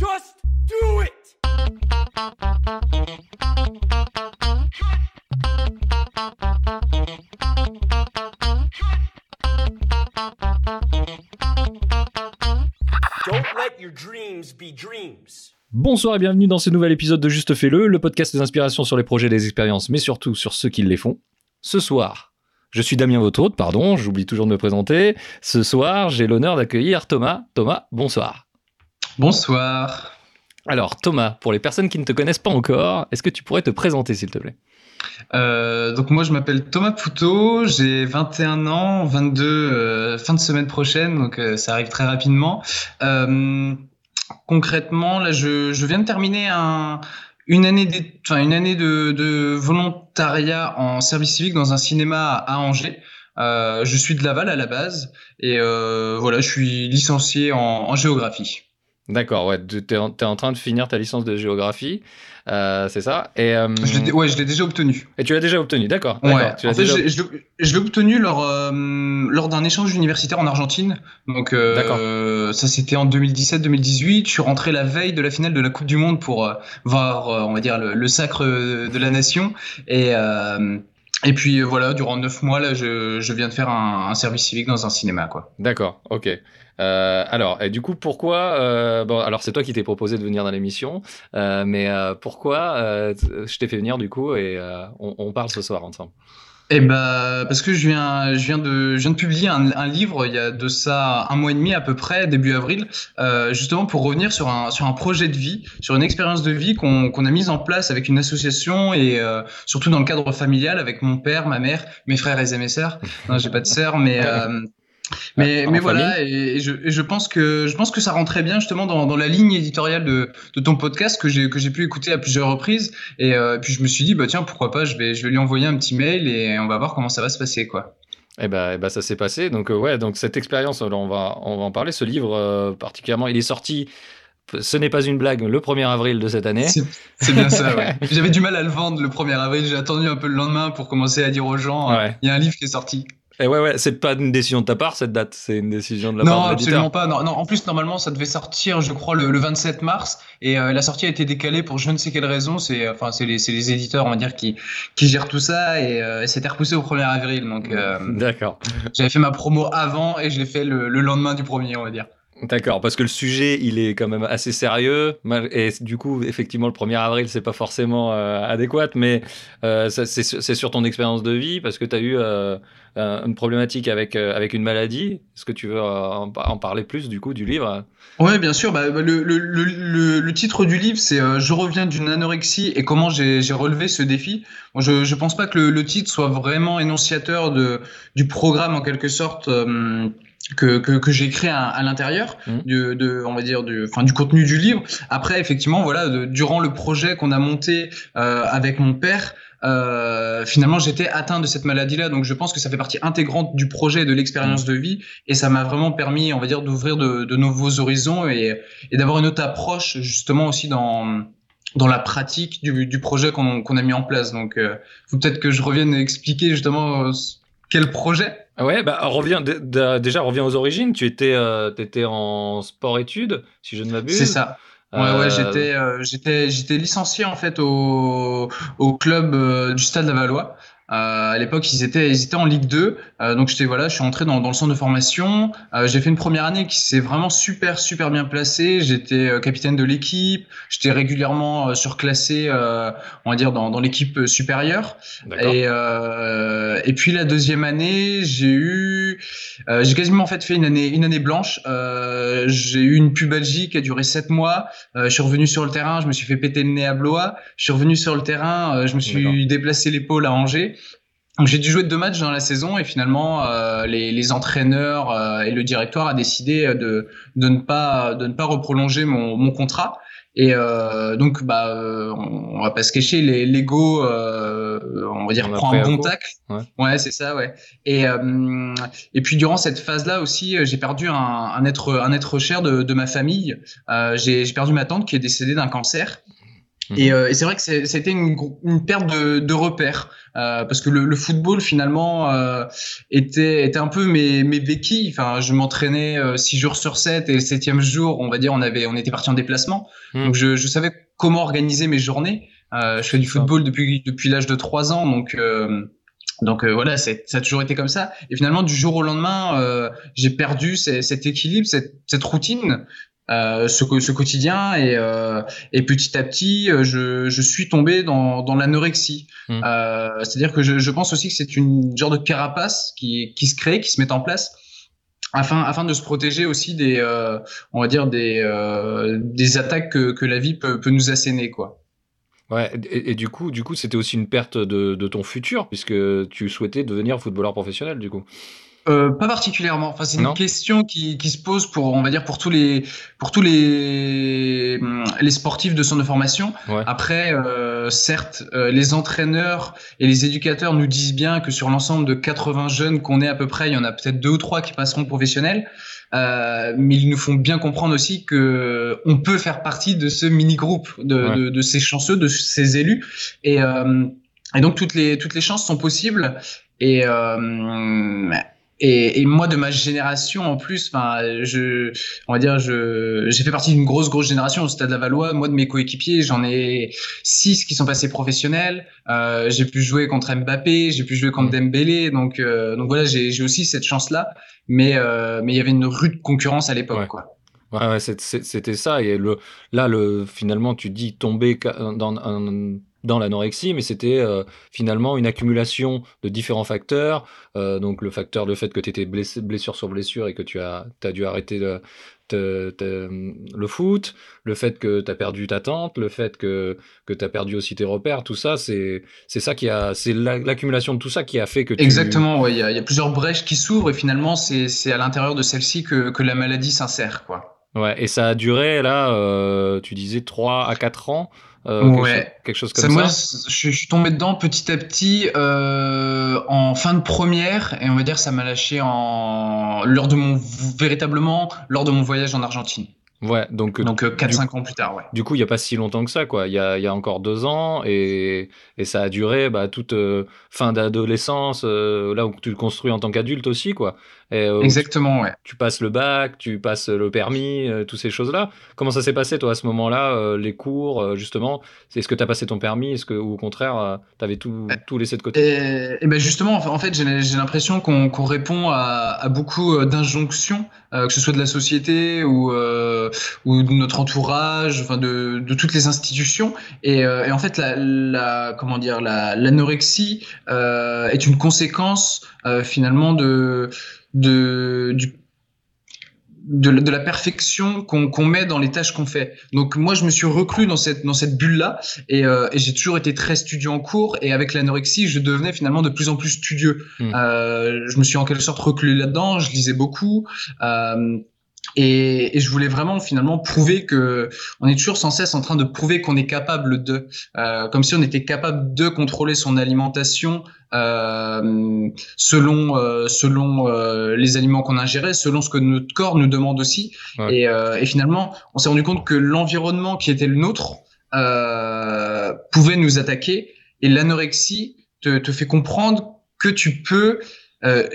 Just do it! Don't let your dreams be dreams. Bonsoir et bienvenue dans ce nouvel épisode de Juste Fais-le, le podcast des inspirations sur les projets et les expériences, mais surtout sur ceux qui les font. Ce soir, je suis Damien hôte, pardon, j'oublie toujours de me présenter. Ce soir, j'ai l'honneur d'accueillir Thomas. Thomas, bonsoir. Bonsoir. Alors Thomas, pour les personnes qui ne te connaissent pas encore, est-ce que tu pourrais te présenter s'il te plaît? Euh, donc moi je m'appelle Thomas Poutot, j'ai 21 ans, 22 euh, fin de semaine prochaine, donc euh, ça arrive très rapidement. Concrètement, là je, je viens de terminer un, une année, une de, de volontariat en service civique dans un cinéma à Angers. Je suis de Laval à la base et voilà, je suis licencié en, en géographie. D'accord, ouais, tu es, en t'es en train de finir ta licence de géographie, euh, c'est ça et, euh, Je ouais, je l'ai déjà obtenu. et tu l'as déjà obtenu, d'accord. Ouais, tu en fait, déjà- je, l'ai- je l'ai obtenu lors, euh, lors d'un échange universitaire en Argentine. Donc, D'accord. ça c'était en 2017-2018. Je suis rentré la veille de la finale de la Coupe du Monde pour voir, on va dire, le, le sacre de la nation. Et, et puis euh, voilà, durant neuf mois, là, je, je viens de faire un, service civique dans un cinéma, quoi. D'accord, ok. Euh, alors, et du coup, pourquoi euh, Bon, alors c'est toi qui t'es proposé de venir dans l'émission, mais pourquoi je t'ai fait venir du coup et on parle ce soir ensemble. Eh ben, parce que je viens, je viens de, je viens de publier un, un livre il y a de ça un mois et demi à peu près, début avril, euh, justement pour revenir sur un, sur un projet de vie, sur une expérience de vie qu'on a mise en place avec une association et euh, surtout dans le cadre familial avec mon père, ma mère, mes frères et mes sœurs. Non, j'ai pas de sœurs, mais euh, mais, En mais voilà, et, et je, et je pense que je pense que ça rentrait bien justement dans, dans la ligne éditoriale de, de ton podcast que j'ai que j'ai pu écouter à plusieurs reprises. Et euh, puis je me suis dit bah tiens pourquoi pas, je vais je vais lui envoyer un petit mail et on va voir comment ça va se passer quoi. Et ben, eh ben, ça s'est passé. Donc euh, ouais, donc cette expérience, on va on va en parler. Ce livre euh, particulièrement, il est sorti. Ce n'est pas une blague, le 1er avril de cette année. C'est bien ça. Ouais. J'avais du mal à le vendre le 1er avril. J'ai attendu un peu le lendemain pour commencer à dire aux gens Ouais. il y a un livre qui est sorti. Et ouais, ouais, c'est pas une décision de ta part cette date, c'est une décision de la Non, part de l'éditeur. absolument pas. Non, non, en plus, normalement, ça devait sortir, je crois, le, le 27 mars, et euh, la sortie a été décalée pour je ne sais quelle raison. C'est, enfin, c'est les, les éditeurs, on va dire, qui, qui gèrent tout ça, et euh, c'était repoussé au 1er avril. Donc, euh, D'accord. j'avais fait ma promo avant, et je l'ai fait le, le lendemain du premier, on va dire. D'accord, parce que le sujet, il est quand même assez sérieux. Et du coup, effectivement, le 1er avril, c'est pas forcément euh, adéquat, mais euh, c'est sur ton expérience de vie, parce que tu as eu euh, un- une problématique avec, euh, avec une maladie. Est-ce que tu veux euh, en, en parler plus, du coup, du livre? Ouais, bien sûr. Bah, bah, le, le, le, le, le titre du livre, c'est euh, Je reviens d'une anorexie et comment j'ai relevé ce défi. Bon, je je pense pas que le, le titre soit vraiment énonciateur de du programme en quelque sorte euh, que que, que j'ai créé à, à l'intérieur Mhm. de, de on va dire du enfin du contenu du livre. Après, effectivement, voilà, de- durant le projet qu'on a monté euh, avec mon père. Euh, finalement, j'étais atteint de cette maladie-là, donc je pense que ça fait partie intégrante du projet et de l'expérience de vie, et ça m'a vraiment permis, on va dire, d'ouvrir de, de nouveaux horizons et, et d'avoir une autre approche justement aussi dans dans la pratique du, du projet qu'on qu'on a mis en place. Donc, euh, faut peut-être que je revienne expliquer justement euh, quel projet. Ah Ouais, bah reviens, déjà, reviens aux origines. Tu étais, euh, étais en sport-études, si je ne m'abuse. C'est ça. Ouais, Euh, ouais, j'étais, euh, j'étais, j'étais licencié en fait au, au club euh, du Stade Lavallois. Euh, à l'époque, ils étaient, ils étaient en Ligue 2. Euh, donc j'étais voilà, je suis entré dans, dans le centre de formation. Euh, j'ai fait une première année qui s'est vraiment super super bien placée. J'étais capitaine de l'équipe. J'étais régulièrement surclassé, euh, on va dire dans, dans l'équipe supérieure. Et, euh, et puis la deuxième année, j'ai eu, euh, j'ai quasiment en fait fait une année, une année blanche. Euh, j'ai eu une pubalgie qui a duré sept mois. Euh, je suis revenu sur le terrain, je me suis fait péter le nez à Blois. Je suis revenu sur le terrain, je me suis déplacé l'épaule à Angers. Donc j'ai dû jouer deux matchs dans la saison et finalement euh, les, les entraîneurs euh, et le directoire a décidé de, de ne pas de ne pas reprolonger mon, mon contrat. Et euh, donc, bah, euh, on, on va pas se cacher, les l'ego, euh, on va dire, On prend un bon tacle. Ouais. c'est ça, ouais. Et euh, et puis durant cette phase-là aussi, euh, j'ai perdu un, un être un être cher de, de ma famille. Euh, j'ai j'ai perdu ma tante qui est décédée d'un cancer. Mhm. Et, et c'est vrai que c'était une, une perte de, de repères parce que le, le, football finalement était était un peu mes mes béquilles. Enfin, je m'entraînais six jours sur 7 et le septième jour, on va dire, on avait on était parti en déplacement, mhm. donc je, je savais comment organiser mes journées. je fais du football depuis depuis l'âge de 3 ans, donc donc euh, voilà, ça a toujours été comme ça. Et finalement, du jour au lendemain, euh, j'ai perdu cet équilibre, cette, cette routine, euh, ce, ce, quotidien, et, euh, et, petit à petit, je, je suis tombé dans, dans l'anorexie. Mmh. C'est-à-dire que je, je, pense aussi que c'est une genre de carapace qui, qui se crée, qui se met en place. Afin, afin de se protéger aussi des, on va dire des, des attaques que, que la vie peut, peut nous asséner, quoi. Ouais, et, du coup, du coup, c'était aussi une perte de, de, ton futur, puisque tu souhaitais devenir footballeur professionnel, du coup. Euh, pas particulièrement. Enfin, c'est une question qui, qui, se pose pour, on va dire, pour tous les, pour tous les, hum, les sportifs de centre de formation. Après, euh, certes, euh, les entraîneurs et les éducateurs nous disent bien que sur l'ensemble de 80 jeunes qu'on est à peu près, il y en a peut-être deux ou trois qui passeront professionnels. Euh, mais ils nous font bien comprendre aussi que on peut faire partie de ce mini groupe de, de, de, ces chanceux, de ces élus, et, euh, et donc toutes les toutes les chances sont possibles. Et euh, et, et, moi de ma génération en plus, enfin, je, on va dire, je, j'ai fait partie d'une grosse grosse génération au Stade Lavallois. Moi de mes coéquipiers, j'en ai six qui sont passés professionnels. Euh, j'ai pu jouer contre Mbappé, j'ai pu jouer contre. Dembélé, donc donc voilà, j'ai, j'ai aussi cette chance là mais euh, mais il y avait une rude concurrence à l'époque, quoi. Ouais, ouais c'était ça. Et le, là, le, finalement, tu dis tomber dans, dans l'anorexie, mais c'était euh, finalement une accumulation de différents facteurs. Euh, donc le facteur, le fait que tu étais blessé, blessure sur blessure et que tu as, as dû arrêter de, le foot, le fait que tu as perdu ta tante, le fait que, que tu as perdu aussi tes repères, tout ça, c'est ça qui a, c'est l'accumulation de tout ça qui a fait que tu... Exactement, il y, a, y, a plusieurs brèches qui s'ouvrent et finalement c'est à l'intérieur de celle-ci que, que la maladie s'insère, quoi. Ouais, et ça a duré, là, euh, tu disais 3 à 4 ans. Euh, ouais. quelque, chose, comme ça. Moi, je, suis tombé dedans petit à petit euh, en fin de première et on va dire ça m'a lâché en lors de mon véritablement lors de mon voyage en Argentine. Ouais, donc euh, donc 4-5 euh, ans plus tard, ouais. Du coup, il y a pas si longtemps que ça, quoi. Il y a, y a encore deux ans et, et ça a duré bah, toute euh, fin d'adolescence, là où tu te construis en tant qu'adulte aussi, quoi. Et, Exactement, ouais. Tu passes le bac, tu passes le permis, toutes ces choses-là. Comment ça s'est passé, toi, à ce moment-là, les cours, justement? Est-ce que tu as passé ton permis? Est-ce que, ou au contraire, tu avais tout, tout laissé de côté? Et, et ben justement, en fait, j'ai l'impression qu'on répond à, à beaucoup d'injonctions, que ce soit de la société ou ou de notre entourage, enfin de, de toutes les institutions. Et, euh, et en fait, la, la, comment dire, l'anorexie euh, est une conséquence euh, finalement de, de du de, de, la perfection qu'on met dans les tâches qu'on fait. Donc moi, je me suis reclus dans cette dans cette bulle là et, euh, et j'ai toujours été très studieux en cours et avec l'anorexie, je devenais finalement de plus en plus studieux. Mmh. Euh, je me suis en quelque sorte reclus là-dedans. Je lisais beaucoup. Euh, et, et, je voulais vraiment finalement prouver que on est toujours sans cesse en train de prouver qu'on est capable de, euh, comme si on était capable de contrôler son alimentation euh, selon euh, selon euh, les aliments qu'on ingérait, selon ce que notre corps nous demande aussi. Et, euh, et, finalement, on s'est rendu compte que l'environnement qui était le nôtre euh, pouvait nous attaquer. Et l'anorexie te, te fait comprendre que tu peux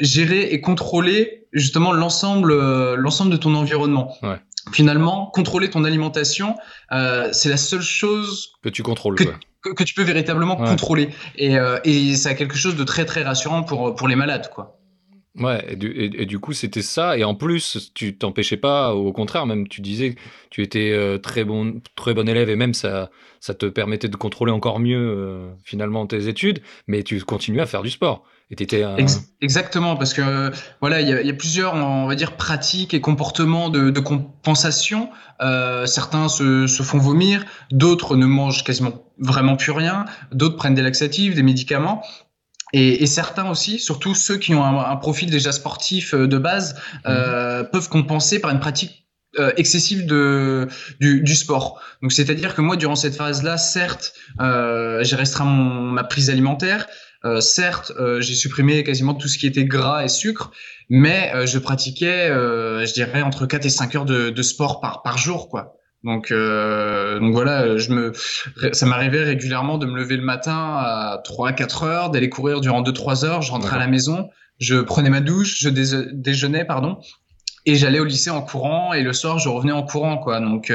gérer et contrôler justement l'ensemble euh, l'ensemble de ton environnement. Ouais. Finalement, contrôler ton alimentation, euh, c'est la seule chose que tu contrôles. Que, que, tu peux véritablement contrôler. Et, euh, et ça a quelque chose de très très rassurant pour pour les malades, quoi. Ouais, et du, et, du coup, c'était ça. Et en plus, tu t'empêchais pas, au contraire, même tu disais que tu étais euh, très, bon, très bon élève et même ça, ça te permettait de contrôler encore mieux euh, finalement tes études, mais tu continuais à faire du sport. Exactement, parce que voilà, il y a, y a, plusieurs, on va dire, pratiques et comportements de, de compensation. Euh, certains se, se, font vomir, d'autres ne mangent quasiment vraiment plus rien, d'autres prennent des laxatifs, des médicaments. Et, et, certains aussi, surtout ceux qui ont un, un profil déjà sportif euh, de base, euh, mmh. peuvent compenser par une pratique euh, excessive de du, du sport. Donc c'est-à-dire que moi durant cette phase-là, certes, euh, j'ai restreint mon, ma prise alimentaire, euh, certes, euh, j'ai supprimé quasiment tout ce qui était gras et sucre, mais euh, je pratiquais, je dirais, entre 4 et 5 heures de, de sport par, par jour, quoi. Donc, donc voilà, je me, ça m'arrivait régulièrement de me lever le matin à 3-4 heures, d'aller courir durant 2-3 heures. Je rentrais à la maison, je prenais ma douche, je déjeunais, pardon, et j'allais au lycée en courant. Et le soir, je revenais en courant, quoi. Donc,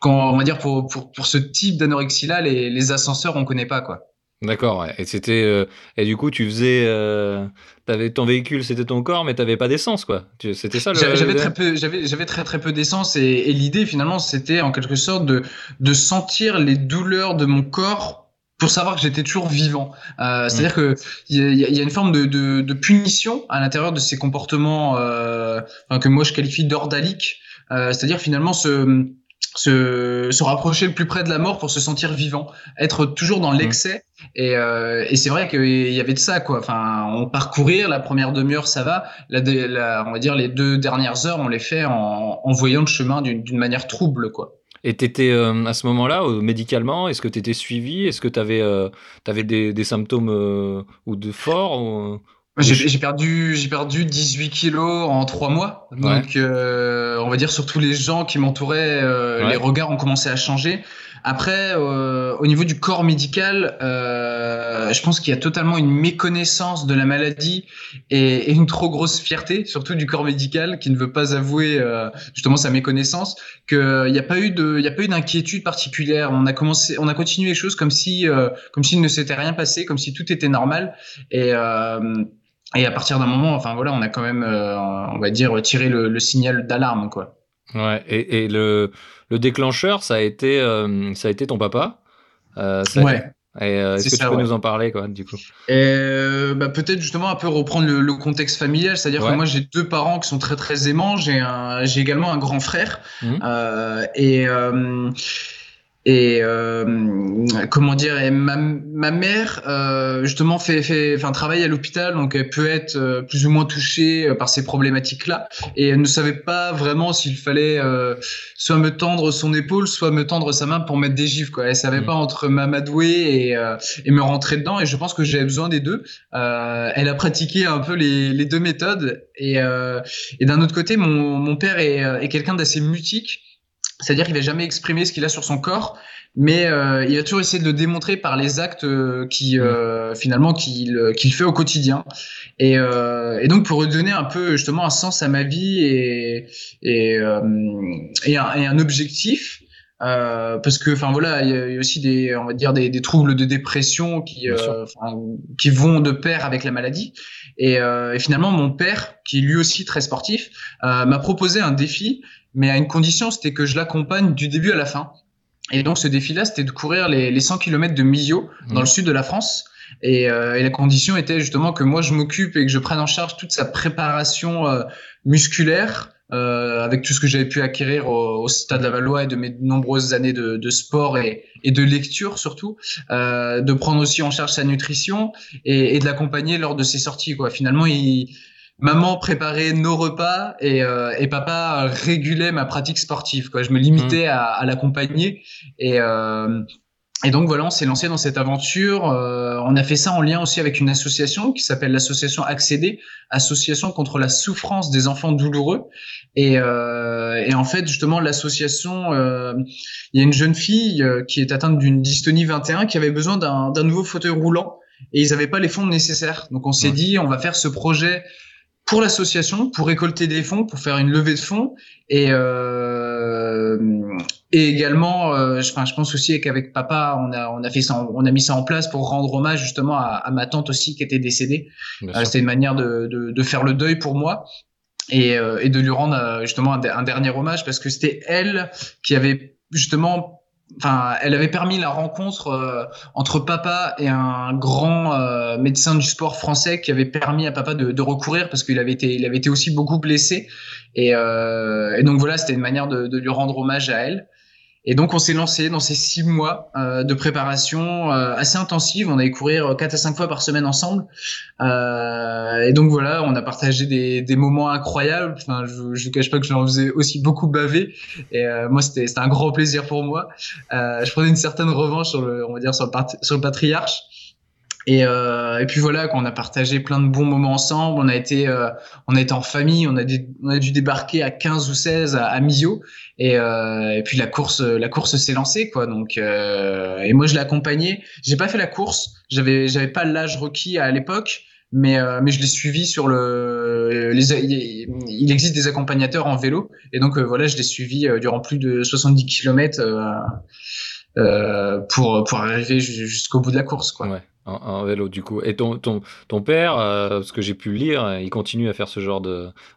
quand on va dire pour pour, pour ce type d'anorexie là, les, les ascenseurs, on connaît pas, quoi. D'accord, ouais. et c'était euh, et du coup tu faisais, euh, avais ton véhicule, c'était ton corps, mais t'avais pas d'essence, quoi. C'était ça. J'avais très peu, j'avais j'avais très très peu d'essence et, et l'idée finalement c'était en quelque sorte de de sentir les douleurs de mon corps pour savoir que j'étais toujours vivant. Euh, C'est-à-dire que il y, y a, une forme de, de, de punition à l'intérieur de ces comportements euh, que moi je qualifie d'ordaliques. Euh, C'est-à-dire finalement ce se, se rapprocher le plus près de la mort pour se sentir vivant, être toujours dans mmh. l'excès. Et, euh, et c'est vrai qu'il y avait de ça, quoi. Enfin, on parcourir la première demi-heure, ça va. La, la, on va dire les deux dernières heures, on les fait en, en voyant le chemin d'une manière trouble, quoi. Et tu étais euh, à ce moment-là, euh, médicalement, est-ce que tu étais suivi? Est-ce que tu avais, euh, avais des, des symptômes euh, ou de forts ou... J'ai perdu, j'ai perdu 18 kilos en trois mois. Donc, euh, on va dire surtout les gens qui m'entouraient, euh, les regards ont commencé à changer. Après, euh, au niveau du corps médical, euh, je pense qu'il y a totalement une méconnaissance de la maladie et, et, une trop grosse fierté, surtout du corps médical, qui ne veut pas avouer euh, justement sa méconnaissance. Qu'il n'y a pas eu de, il y a pas eu d'inquiétude particulière. On a commencé, on a continué les choses comme si, euh, comme s'il ne s'était rien passé, comme si tout était normal. Et et à partir d'un moment, enfin voilà, on a quand même, euh, on va dire, tiré le, le signal d'alarme, quoi. Ouais. Et, et, le, le déclencheur, ça a été, euh, ça a été ton papa. Euh, ça ouais. Euh, Est-ce que tu peux ouais. nous en parler, quoi, du coup? Bah, Peut-être justement un peu reprendre le, le contexte familial, c'est-à-dire ouais. que moi j'ai deux parents qui sont très très aimants, j'ai également un grand frère mmh. et et euh, comment dire et ma, ma mère euh, justement fait fait enfin travaille à l'hôpital donc elle peut être euh, plus ou moins touchée euh, par ces problématiques là et elle ne savait pas vraiment s'il fallait euh, soit me tendre son épaule soit me tendre sa main pour mettre des gifs quoi. Elle savait mmh. pas entre m'amadouer et, euh, et me rentrer dedans. Et je pense que j'avais besoin des deux. Elle a pratiqué un peu les, les deux méthodes. Et, et d'un autre côté mon, mon père est, est quelqu'un d'assez mutique c'est-à-dire qu'il va jamais exprimer ce qu'il a sur son corps, mais euh, il va toujours essayer de le démontrer par les actes euh, qui euh, finalement qu'il qu'il fait au quotidien. Et, euh, et, donc pour redonner un peu justement un sens à ma vie et et, euh, et, un, et un, objectif. Euh, parce que enfin voilà il y, a aussi des on va dire des, des troubles de dépression qui qui vont de pair avec la maladie et, et, finalement mon père qui est lui aussi très sportif m'a proposé un défi mais à une condition, c'était que je l'accompagne du début à la fin. Et donc ce défi-là, c'était de courir les, les 100 km de Millau, dans mmh. le sud de la France. Et, euh, et, la condition était justement que moi je m'occupe et que je prenne en charge toute sa préparation euh, musculaire, euh, avec tout ce que j'avais pu acquérir au, au, Stade Lavallois et de mes nombreuses années de, de sport et, et, de lecture surtout, euh, de prendre aussi en charge sa nutrition et, et de l'accompagner lors de ses sorties. Quoi. Finalement, il, maman préparait nos repas et, euh, et, papa régulait ma pratique sportive. Quoi. Je me limitais mmh. à, à l'accompagner et, euh, et donc voilà, on s'est lancé dans cette aventure. Euh, on a fait ça en lien aussi avec une association qui s'appelle l'association Accéder, association contre la souffrance des enfants douloureux. Et, euh, et en fait, justement, l'association, euh, il y a une jeune fille euh, qui est atteinte d'une dystonie 21 qui avait besoin d'un nouveau fauteuil roulant et ils n'avaient pas les fonds nécessaires. Donc on s'est ouais. dit, on va faire ce projet pour l'association, pour récolter des fonds, pour faire une levée de fonds et euh, et également, euh, je, enfin, je pense aussi qu'avec papa, on a on a fait ça, on a mis ça en place pour rendre hommage justement à, à ma tante aussi qui était décédée. Euh, C'était une manière de, de, de faire le deuil pour moi et, euh, et de lui rendre euh, justement un, un dernier hommage parce que c'était elle qui avait justement enfin, elle avait permis la rencontre euh, entre papa et un grand euh, médecin du sport français qui avait permis à papa de, de recourir parce qu'il avait été, il avait été aussi beaucoup blessé. Et, euh, et donc voilà, c'était une manière de, de, lui rendre hommage à elle. Et donc on s'est lancé dans ces six mois euh, de préparation euh, assez intensive. On allait courir quatre à cinq fois par semaine ensemble. Euh, et donc voilà, on a partagé des, des moments incroyables. Enfin, je, je vous cache pas que j'en faisais aussi beaucoup baver. Et euh, moi, c'était un grand plaisir pour moi. Euh, je prenais une certaine revanche sur le, on va dire sur le patriarche. Et, euh, et puis voilà, qu'on a partagé plein de bons moments ensemble. On a été, euh, on a été en famille. On a, on a dû débarquer à 15 ou 16 à, à Misio. Et, euh, et puis la course, la course s'est lancée, quoi. Donc, euh, et moi je l'ai accompagné. J'ai pas fait la course. J'avais, j'avais pas l'âge requis à l'époque mais euh, mais je l'ai suivi sur le les, il existe des accompagnateurs en vélo et donc euh, voilà je l'ai suivi euh, durant plus de 70 km pour pour arriver jusqu'au bout de la course quoi. Ouais en, vélo du coup. Et ton, ton, ton père, euh, ce que j'ai pu lire, il continue à faire ce genre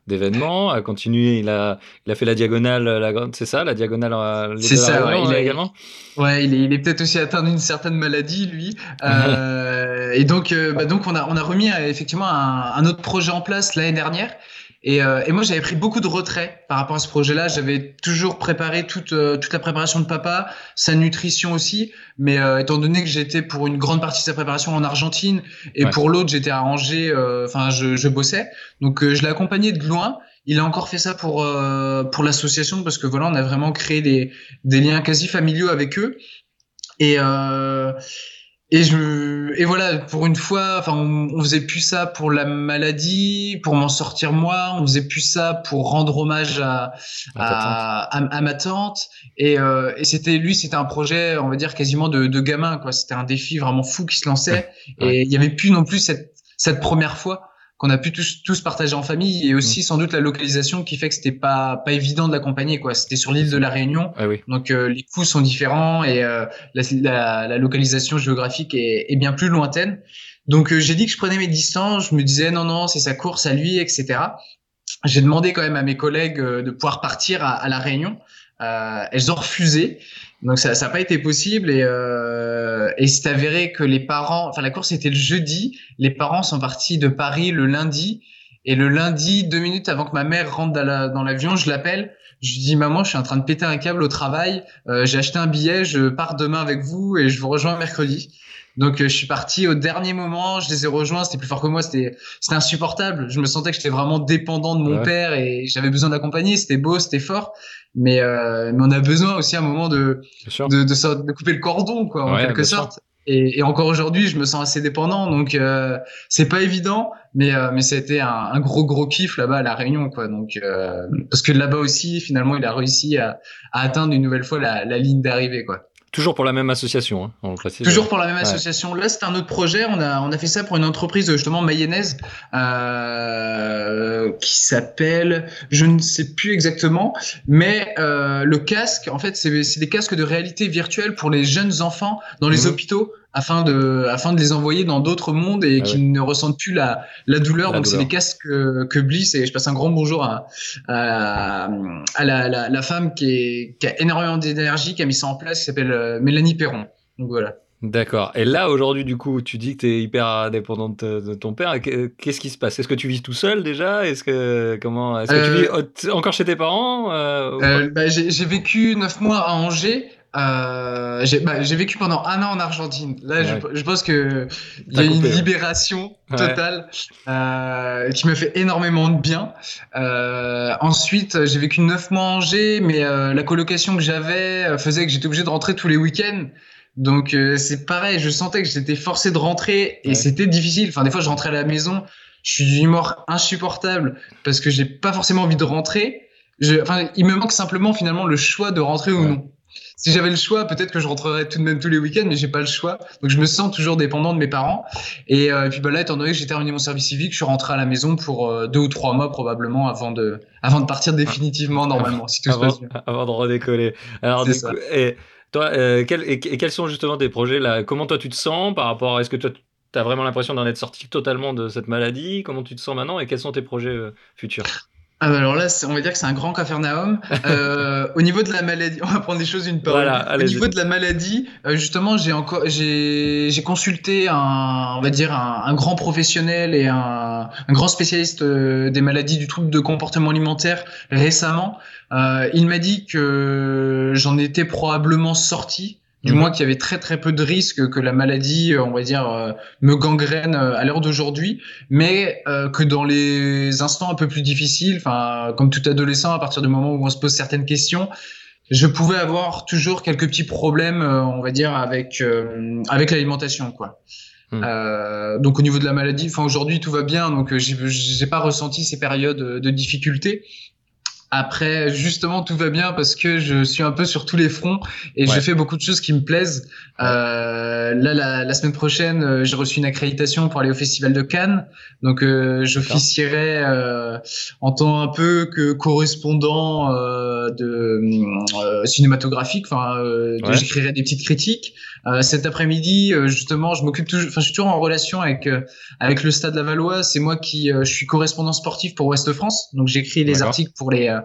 d'événements, a continué, il a, il a fait la diagonale, la grande, c'est ça, la diagonale. Euh, c'est ça, ouais, il a, également. Ouais, il est, il est peut-être aussi atteint d'une certaine maladie, lui. Euh, et donc, euh, bah, donc on a, on a remis effectivement un, un autre projet en place l'année dernière. Et, euh, et, moi, j'avais pris beaucoup de retrait par rapport à ce projet-là. J'avais toujours préparé toute, euh, toute la préparation de papa, sa nutrition aussi. Mais euh, étant donné que j'étais pour une grande partie de sa préparation en Argentine et pour l'autre, j'étais à Angers, enfin, je, je, bossais. Donc, je l'ai accompagné de loin. Il a encore fait ça pour, pour l'association parce que voilà, on a vraiment créé des, des liens quasi familiaux avec eux. Et, et je et voilà pour une fois enfin on, on, faisait plus ça pour la maladie pour m'en sortir moi on faisait plus ça pour rendre hommage à à, à, ma tante. Et, euh, et c'était lui c'était un projet on va dire quasiment de, de gamin quoi. C'était un défi vraiment fou qui se lançait. Et il y avait plus non plus cette cette première fois qu'on a pu tous, tous partager en famille et aussi mm. sans doute la localisation qui fait que c'était pas pas évident de l'accompagner quoi. C'était sur l'île de la Réunion. Ah oui. donc euh, les coûts sont différents et euh, la, la, la, localisation géographique est, est, bien plus lointaine. Donc euh, j'ai dit que je prenais mes distances je me disais non non c'est sa course à lui etc j'ai demandé quand même à mes collègues de pouvoir partir à, à la Réunion. Elles ont refusé donc ça n'a pas été possible et, euh, et c'est avéré que les parents, enfin la course était le jeudi, les parents sont partis de Paris le lundi. Et le lundi, deux minutes avant que ma mère rentre dans l'avion, je l'appelle, je lui dis maman, je suis en train de péter un câble au travail, euh, j'ai acheté un billet, je pars demain avec vous et je vous rejoins mercredi. Donc euh, je suis parti au dernier moment, je les ai rejoints, c'était plus fort que moi, c'était c'était insupportable. Je me sentais que j'étais vraiment dépendant de mon père et j'avais besoin d'accompagner, c'était beau, c'était fort, mais euh, mais on a besoin aussi à un moment de de, de, de, couper le cordon quoi en quelque sorte. Et, et, encore aujourd'hui, je me sens assez dépendant, donc euh, c'est pas évident, mais euh, mais ça a été un, un, gros gros kiff là-bas à la Réunion, quoi. Donc euh, parce que là-bas aussi, finalement, il a réussi à, à atteindre une nouvelle fois la, la ligne d'arrivée, quoi. Toujours pour la même association, hein, on précise. Toujours pour la même association. Là, c'est un autre projet. On a, on a fait ça pour une entreprise justement mayonnaise euh, qui s'appelle, je ne sais plus exactement, mais euh, le casque, en fait, c'est des casques de réalité virtuelle pour les jeunes enfants dans les mhm. hôpitaux afin de, afin de les envoyer dans d'autres mondes et ah qu'ils ne ressentent plus la, la douleur. Donc, c'est des casques que, que, Bliss, et je passe un grand bonjour à, à, à la, la, la, femme qui, est, qui a énormément d'énergie, qui a mis ça en place, qui s'appelle euh, Mélanie Perron. Donc, voilà. D'accord. Et là, aujourd'hui, du coup, tu dis que tu es hyper dépendante de ton père. Qu'est-ce qui se passe? Est-ce que tu vis tout seul déjà? Est-ce que comment Est-ce que tu euh, vis encore chez tes parents euh, euh, bah, J'ai vécu neuf mois à Angers. Euh, j'ai bah, vécu pendant un an en Argentine. Là, je, je, pense que il y a une libération totale euh, qui me fait énormément de bien. Euh, ensuite, j'ai vécu neuf mois à Angers, mais euh, la colocation que j'avais faisait que j'étais obligé de rentrer tous les week-ends. Donc c'est pareil, je sentais que j'étais forcé de rentrer et c'était difficile. Enfin, des fois, je rentrais à la maison, je suis d'une humeur insupportable parce que j'ai pas forcément envie de rentrer. Je, enfin, il me manque simplement finalement le choix de rentrer ou non si j'avais le choix, peut-être que je rentrerais tout de même tous les week-ends, mais j'ai pas le choix. Donc je me sens toujours dépendant de mes parents. Et, euh, puis bah là, étant donné que j'ai terminé mon service civique, je suis rentré à la maison pour euh, deux ou trois mois probablement avant de, avant de partir définitivement normalement, si tout avant, se passe bien. Avant de redécoller. Alors du coup, et toi, euh, quel, et, quels sont justement tes projets là? Comment toi tu te sens par rapport à est-ce que toi tu as vraiment l'impression d'en être sorti totalement de cette maladie? Comment tu te sens maintenant? Et quels sont tes projets futurs? ah alors là, on va dire que c'est un grand cafarnaum. Euh, au niveau de la maladie, on va prendre des choses une par voilà, Au niveau de la maladie, euh, justement, j'ai encore, j'ai, j'ai consulté un, on va dire un, un grand professionnel et un, un grand spécialiste euh, des maladies du trouble de comportement alimentaire récemment. Euh, il m'a dit que j'en étais probablement sorti du mhm. moins qu'il y avait très très peu de risques que la maladie, euh, on va dire, euh, me gangrène euh, à l'heure d'aujourd'hui, mais que dans les instants un peu plus difficiles, enfin comme tout adolescent, à partir du moment où on se pose certaines questions, je pouvais avoir toujours quelques petits problèmes, on va dire, avec avec l'alimentation, quoi. Euh, donc au niveau de la maladie, enfin aujourd'hui tout va bien, donc j'ai pas ressenti ces périodes de difficulté. Après, justement, tout va bien parce que je suis un peu sur tous les fronts et je fais beaucoup de choses qui me plaisent. Euh, là, la, la, semaine prochaine, euh, j'ai reçu une accréditation pour aller au Festival de Cannes. Donc, euh, j'officierai euh, en tant un peu que correspondant euh, de euh, cinématographique. Enfin, j'écrirai des petites critiques. cet après-midi, justement, je m'occupe toujours. Enfin, je suis toujours en relation avec avec le Stade Lavallois. C'est moi qui je suis correspondant sportif pour Ouest France. Donc, j'écris les articles pour les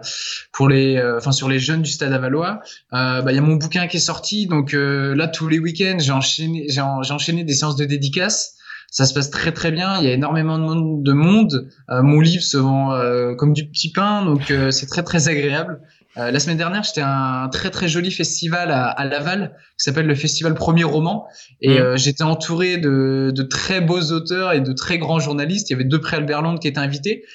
pour les, euh, enfin sur les jeunes du Stade Avalois. Euh, bah il y a mon bouquin qui est sorti, donc euh, là tous les week-ends j'ai enchaîné, j'ai enchaîné des séances de dédicaces ça se passe très très bien. Il y a énormément de monde. De monde. mon livre se vend comme du petit pain, donc c'est très très agréable. la semaine dernière, j'étais à un très très joli festival à, à Laval qui s'appelle le Festival Premier Roman, et mmh. j'étais entouré de, de, très beaux auteurs et de très grands journalistes. Il y avait deux pré Albert Londres qui étaient invités.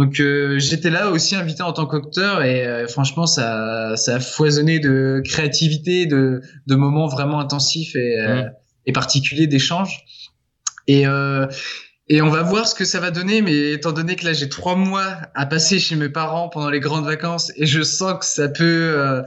Donc euh, j'étais là aussi invité en tant qu'auteur et euh, franchement ça, ça a foisonné de créativité, de, de moments vraiment intensifs et, euh, et particuliers d'échanges. Et, et on va voir ce que ça va donner, mais étant donné que là j'ai trois mois à passer chez mes parents pendant les grandes vacances et je sens que ça peut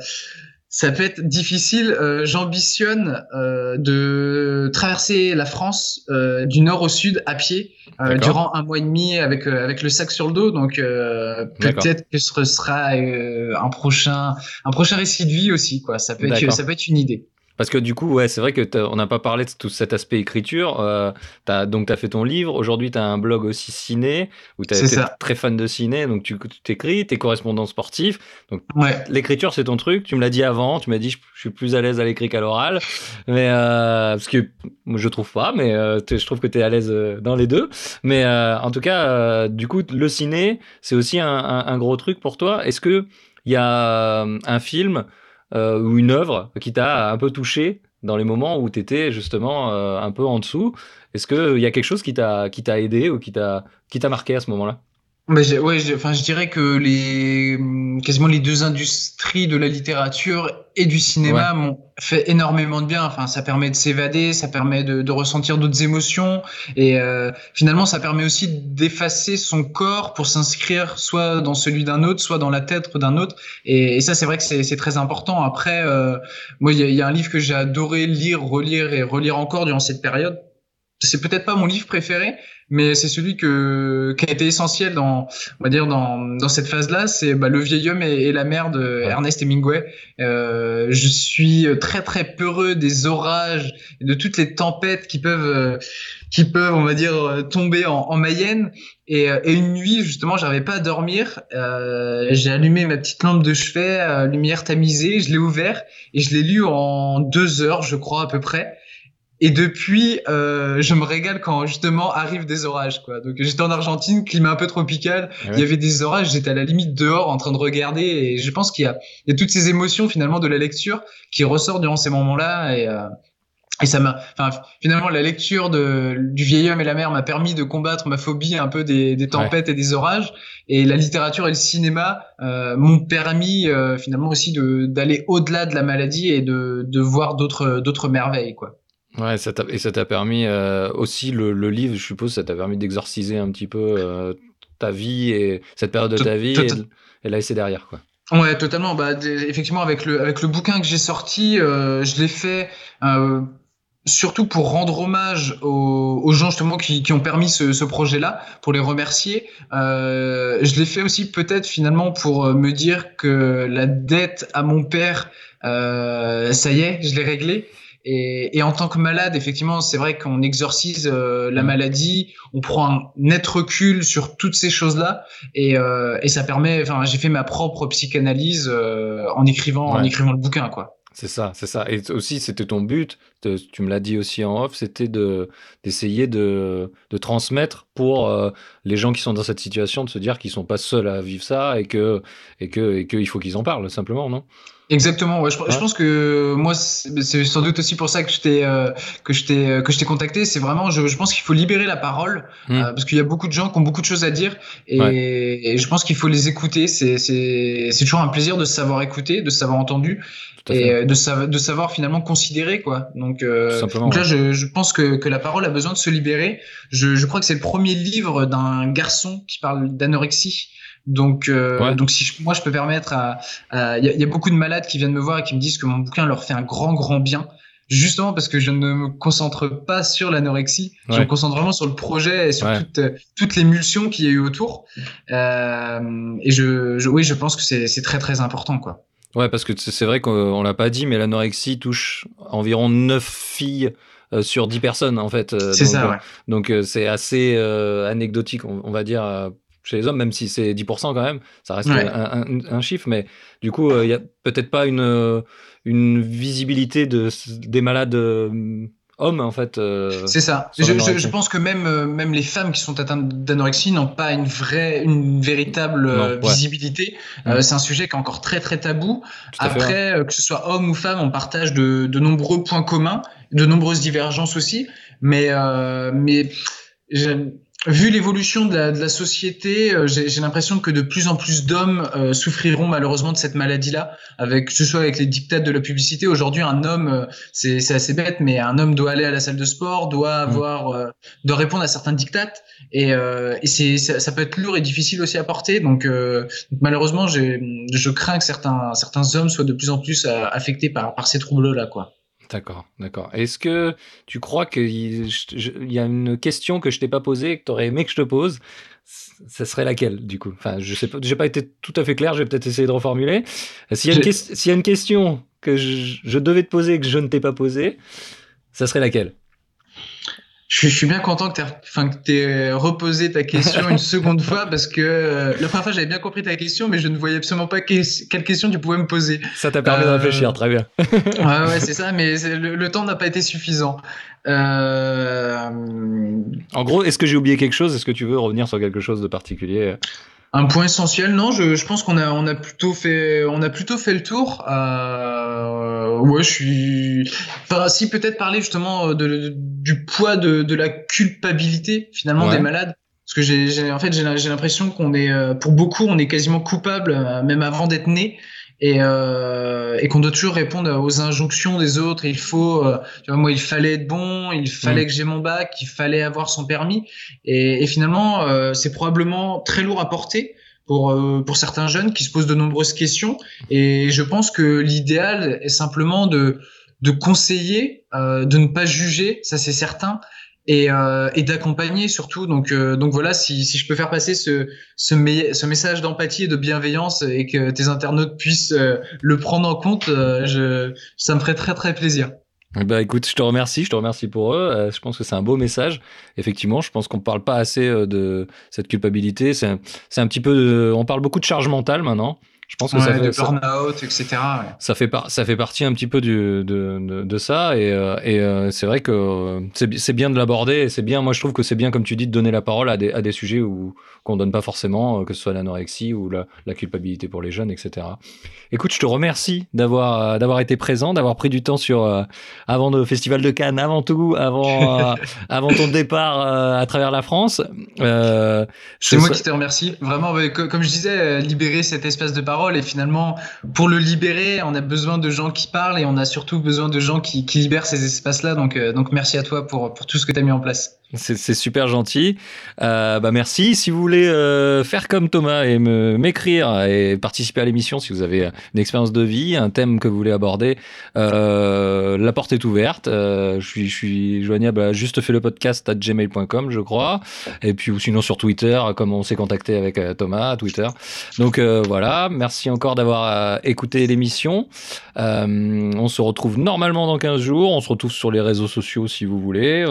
ça peut être difficile. Euh, J'ambitionne euh, de traverser la France euh, du nord au sud à pied euh, durant un mois et demi avec euh, avec le sac sur le dos. Donc peut-être que ce sera un prochain un prochain récit de vie aussi. Quoi. Ça peut être ça peut être une idée. Parce que du coup, ouais, c'est vrai que on n'a pas parlé de tout cet aspect écriture. Euh, as, donc, tu as fait ton livre. Aujourd'hui, tu as un blog aussi ciné, où tu es très fan de ciné. Donc, tu t'écris, tu es correspondant sportif. Donc, ouais. l'écriture, c'est ton truc. Tu me l'as dit avant. Tu m'as dit, je, suis plus à l'aise à l'écrit qu'à l'oral. Mais, euh, parce que je trouve pas, mais euh, je trouve que tu es à l'aise dans les deux. Mais en tout cas, du coup, le ciné, c'est aussi un, un, un, gros truc pour toi. Est-ce que il y a un film euh, ou une œuvre qui t'a un peu touché dans les moments où tu étais justement euh, un peu en dessous. Est-ce qu'il y a quelque chose qui t'a aidé ou qui t'a marqué à ce moment-là? Mais ouais, enfin, je dirais que les quasiment les deux industries de la littérature et du cinéma m'ont fait énormément de bien. Enfin, ça permet de s'évader, ça permet de, de ressentir d'autres émotions, et euh, finalement, ça permet aussi d'effacer son corps pour s'inscrire soit dans celui d'un autre, soit dans la tête d'un autre. Et, et, ça, c'est vrai que c'est très important. Après, euh, moi, il y a, y a un livre que j'ai adoré lire, relire et relire encore durant cette période. C'est peut-être pas mon livre préféré, mais c'est celui que qui a été essentiel dans on va dire dans dans cette phase là c'est bah, le vieil homme et, la mère de Ernest Hemingway. Euh, je suis très très peureux des orages et de toutes les tempêtes qui peuvent euh, qui peuvent on va dire tomber en, en Mayenne. Et, euh, et, une nuit justement j'arrivais pas à dormir. Euh, j'ai allumé ma petite lampe de chevet euh, lumière tamisée je l'ai ouvert et je l'ai lu en deux heures je crois à peu près et depuis, euh, je me régale quand justement arrivent des orages. Quoi. Donc j'étais en Argentine, climat un peu tropical. Ah il y avait des orages. J'étais à la limite dehors en train de regarder. Et je pense qu'il y a, il y a toutes ces émotions finalement de la lecture qui ressortent durant ces moments-là. Et, euh, et ça m'a, enfin, finalement, la lecture de, du vieil homme et la mer m'a permis de combattre ma phobie un peu des, des tempêtes et des orages. Et la littérature et le cinéma euh, m'ont permis euh, finalement aussi de d'aller au-delà de la maladie et de, de voir d'autres d'autres merveilles, quoi. Ouais, ça et ça t'a permis euh, aussi le, le, livre, je suppose, ça t'a permis d'exorciser un petit peu euh, ta vie et cette période de ta vie et, et, la laisser derrière, quoi. Ouais, totalement. Bah, effectivement, avec le avec le bouquin que j'ai sorti, euh, je l'ai fait surtout pour rendre hommage aux, aux gens justement qui, qui, ont permis ce, ce projet-là, pour les remercier. Euh, je l'ai fait aussi peut-être finalement pour me dire que la dette à mon père, ça y est, je l'ai réglée. Et, et, en tant que malade, effectivement, c'est vrai qu'on exorcise euh, la maladie, on prend un net recul sur toutes ces choses-là, et, euh, et ça permet. Enfin, j'ai fait ma propre psychanalyse euh, en écrivant, en écrivant le bouquin, quoi. C'est ça, c'est ça. Et aussi, c'était ton but, tu me l'as dit aussi en off, c'était de, d'essayer de, de transmettre pour euh, les gens qui sont dans cette situation, de se dire qu'ils sont pas seuls à vivre ça et que et que et qu'il faut qu'ils en parlent simplement, non? Exactement. Ouais. Je, je, pense que moi, c'est sans doute aussi pour ça que je t'ai euh, que je t'ai que je t'ai contacté. C'est vraiment, je, je pense qu'il faut libérer la parole mmh. euh, parce qu'il y a beaucoup de gens qui ont beaucoup de choses à dire et, ouais. et je pense qu'il faut les écouter. C'est c'est c'est toujours un plaisir de savoir écouter, de savoir entendu et de, sa de savoir finalement considérer quoi. Donc euh, donc là, ouais. je, je pense que, que la parole a besoin de se libérer. Je, je crois que c'est le premier livre d'un garçon qui parle d'anorexie. Donc, euh, Ouais. donc si je- moi je peux permettre à, il y, a- il y a beaucoup de malades qui viennent me voir et qui me disent que mon bouquin leur fait un grand grand bien, justement parce que je ne me concentre pas sur l'anorexie, je me concentre vraiment sur le projet et sur Ouais. toute, toute l'émulsion qu'il y a eu autour. Euh, et je, je, oui, je pense que c'est c'est très très important quoi. Ouais, parce que c'est vrai qu'on l'a pas dit, mais l'anorexie touche environ 9 filles euh, sur 10 personnes, en fait. euh, C'est ça, euh, ouais. Donc euh, c'est assez euh, anecdotique, on, on va dire, euh, chez les hommes, même si c'est 10% quand même, ça reste Ouais. un, un- un chiffre, mais du coup, euh, il y a peut-être pas une, euh, une visibilité de, des malades euh, hommes, en fait. euh, C'est ça. Je, je, l'anorexie. je pense que même, euh, même les femmes qui sont atteintes d'anorexie n'ont pas une vraie, une véritable euh, Non, ouais. visibilité. Euh, Mhm. c'est un sujet qui est encore très très tabou. fait, ouais. Après, euh, que ce soit homme ou femme, on partage de, de nombreux points communs, de nombreuses divergences aussi. Mais, euh, vu l'évolution de la, de la société, euh, j'ai l'impression que de plus en plus d'hommes euh, souffriront malheureusement de cette maladie-là, avec que ce soit avec les dictats de la publicité. Aujourd'hui, un homme, euh, c'est assez bête, mais un homme doit aller à la salle de sport, doit avoir, euh, doit répondre à certains dictats, et, euh, et c'est ça, ça peut être lourd et difficile aussi à porter. Donc, euh, donc malheureusement, je crains que certains certains hommes soient de plus en plus affectés par par ces troubles-là, quoi. D'accord, d'accord. Est-ce que tu crois qu'il y a une question que je t'ai pas posée et que tu aurais aimé que je te pose? Ça serait laquelle, du coup? Enfin, je sais pas, j'ai pas été tout à fait clair, je vais peut-être essayer de reformuler. Euh, S'il y, a une J'ai- ques- s'il y a une question que je, je devais te poser et que je ne t'ai pas posée, ça serait laquelle? Je suis, bien content que tu aies reposé ta question une seconde fois parce que euh, la première fois j'avais bien compris ta question mais je ne voyais absolument pas que- quelle question tu pouvais me poser. Ça t'a permis de Euh, réfléchir, très bien. Ouais, ouais, c'est ça, mais le temps n'a pas été suffisant. Euh, En gros, est-ce que j'ai oublié quelque chose? Est-ce que tu veux revenir sur quelque chose de particulier? Un point essentiel, non, je, je pense qu'on a, on a plutôt fait, on a plutôt fait le tour. Euh, ouais, je suis. Enfin, si peut-être parler justement de, de- du poids de, de la culpabilité finalement Ouais. des malades. Parce que j'ai, en fait, j'ai, j'ai l'impression qu'on est, euh, pour beaucoup, on est quasiment coupable, euh, même avant d'être né, et, euh, et qu'on doit toujours répondre aux injonctions des autres. Il faut, euh, tu vois, moi, il fallait être bon, il fallait Mm. que j'ai mon bac, il fallait avoir son permis, et, et finalement, euh, c'est probablement très lourd à porter pour euh, pour certains jeunes qui se posent de nombreuses questions. Et je pense que l'idéal est simplement de de conseiller, euh, de ne pas juger, ça c'est certain, et, euh, et d'accompagner surtout. Donc, euh, voilà, si, je peux faire passer ce, ce, me- ce message d'empathie et de bienveillance et que tes internautes puissent euh, le prendre en compte, ça me ferait très très plaisir. Bah écoute, je te remercie, je te remercie pour eux. Je pense que c'est un beau message. Effectivement, je pense qu'on parle pas assez de cette culpabilité. C'est un, petit peu, on parle beaucoup de charge mentale maintenant. Je pense que ça fait, de burn-out, etc. ouais. ça fait, par- ça fait partie un petit peu du, de, de, de ça et, euh, et euh, c'est vrai que euh, c'est bien de l'aborder et c'est bien moi je trouve que c'est bien comme tu dis de donner la parole à des, à des sujets où qu'on donne pas forcément euh, que ce soit l'anorexie ou la, la culpabilité pour les jeunes etc écoute je te remercie d'avoir euh, d'avoir été présent d'avoir pris du temps sur euh, avant le festival de Cannes avant tout avant euh, avant ton départ euh, à travers la France C'est ce moi qui te remercie. Vraiment, comme je disais, libérer cet espace de parole. Et finalement, pour le libérer, on a besoin de gens qui parlent et on a surtout besoin de gens qui, qui libèrent ces espaces-là. Donc, donc merci à toi pour, pour tout ce que tu as mis en place. C'est super gentil. Euh, bah merci. Si vous voulez euh, faire comme Thomas et m'écrire et participer à l'émission, si vous avez une expérience de vie, un thème que vous voulez aborder, euh, la porte est ouverte. Je suis joignable à juste fait le podcast à gmail.com, je crois. Et puis ou sinon sur Twitter, comme on s'est contacté avec Thomas Twitter. Donc voilà. Merci encore d'avoir écouté l'émission. On se retrouve normalement dans 15 jours. On se retrouve sur les réseaux sociaux si vous voulez.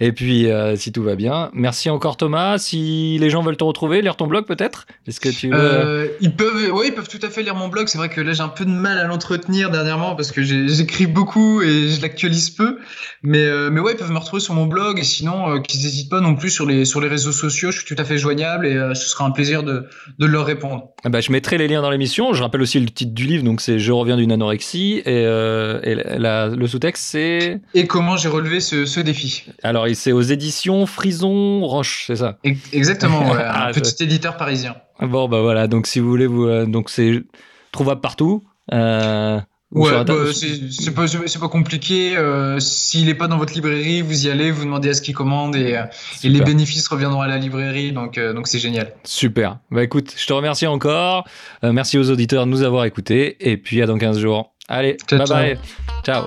Et puis, euh, si tout va bien. Merci encore Thomas. Si les gens veulent te retrouver, lire ton blog peut-être? Est-ce que tu veux... Euh, ils peuvent, ils peuvent tout à fait lire mon blog. C'est vrai que là, j'ai un peu de mal à l'entretenir dernièrement parce que j'écris beaucoup et je l'actualise peu. Mais, euh, mais ouais, ils peuvent me retrouver sur mon blog et sinon, euh, qu'ils n'hésitent pas non plus sur les, sur les réseaux sociaux. Je suis tout à fait joignable et ce sera un plaisir de, de leur répondre. Ah bah, je mettrai les liens dans l'émission. Je rappelle aussi le titre du livre. Donc, c'est Je reviens d'une anorexie. Et, et la- le sous-texte, c'est... Et comment j'ai relevé ce, ce défi? Alors, c'est aux éditions Frison Roche, c'est ça Exactement, ouais, un Ah, petit éditeur parisien. Bon, bah voilà. Donc, si vous voulez, vous, euh, donc c'est trouvable partout. Euh, Ou Ouais, bah, c'est pas, compliqué. euh, S'il est pas dans votre librairie, vous y allez, vous demandez à ce qu'il commande et, et les bénéfices reviendront à la librairie. Donc, donc c'est génial. Super. Bah écoute, je te remercie encore. Merci aux auditeurs de nous avoir écoutés. Et puis à dans 15 jours. Allez, Ciao, bye ciao. bye. Ciao.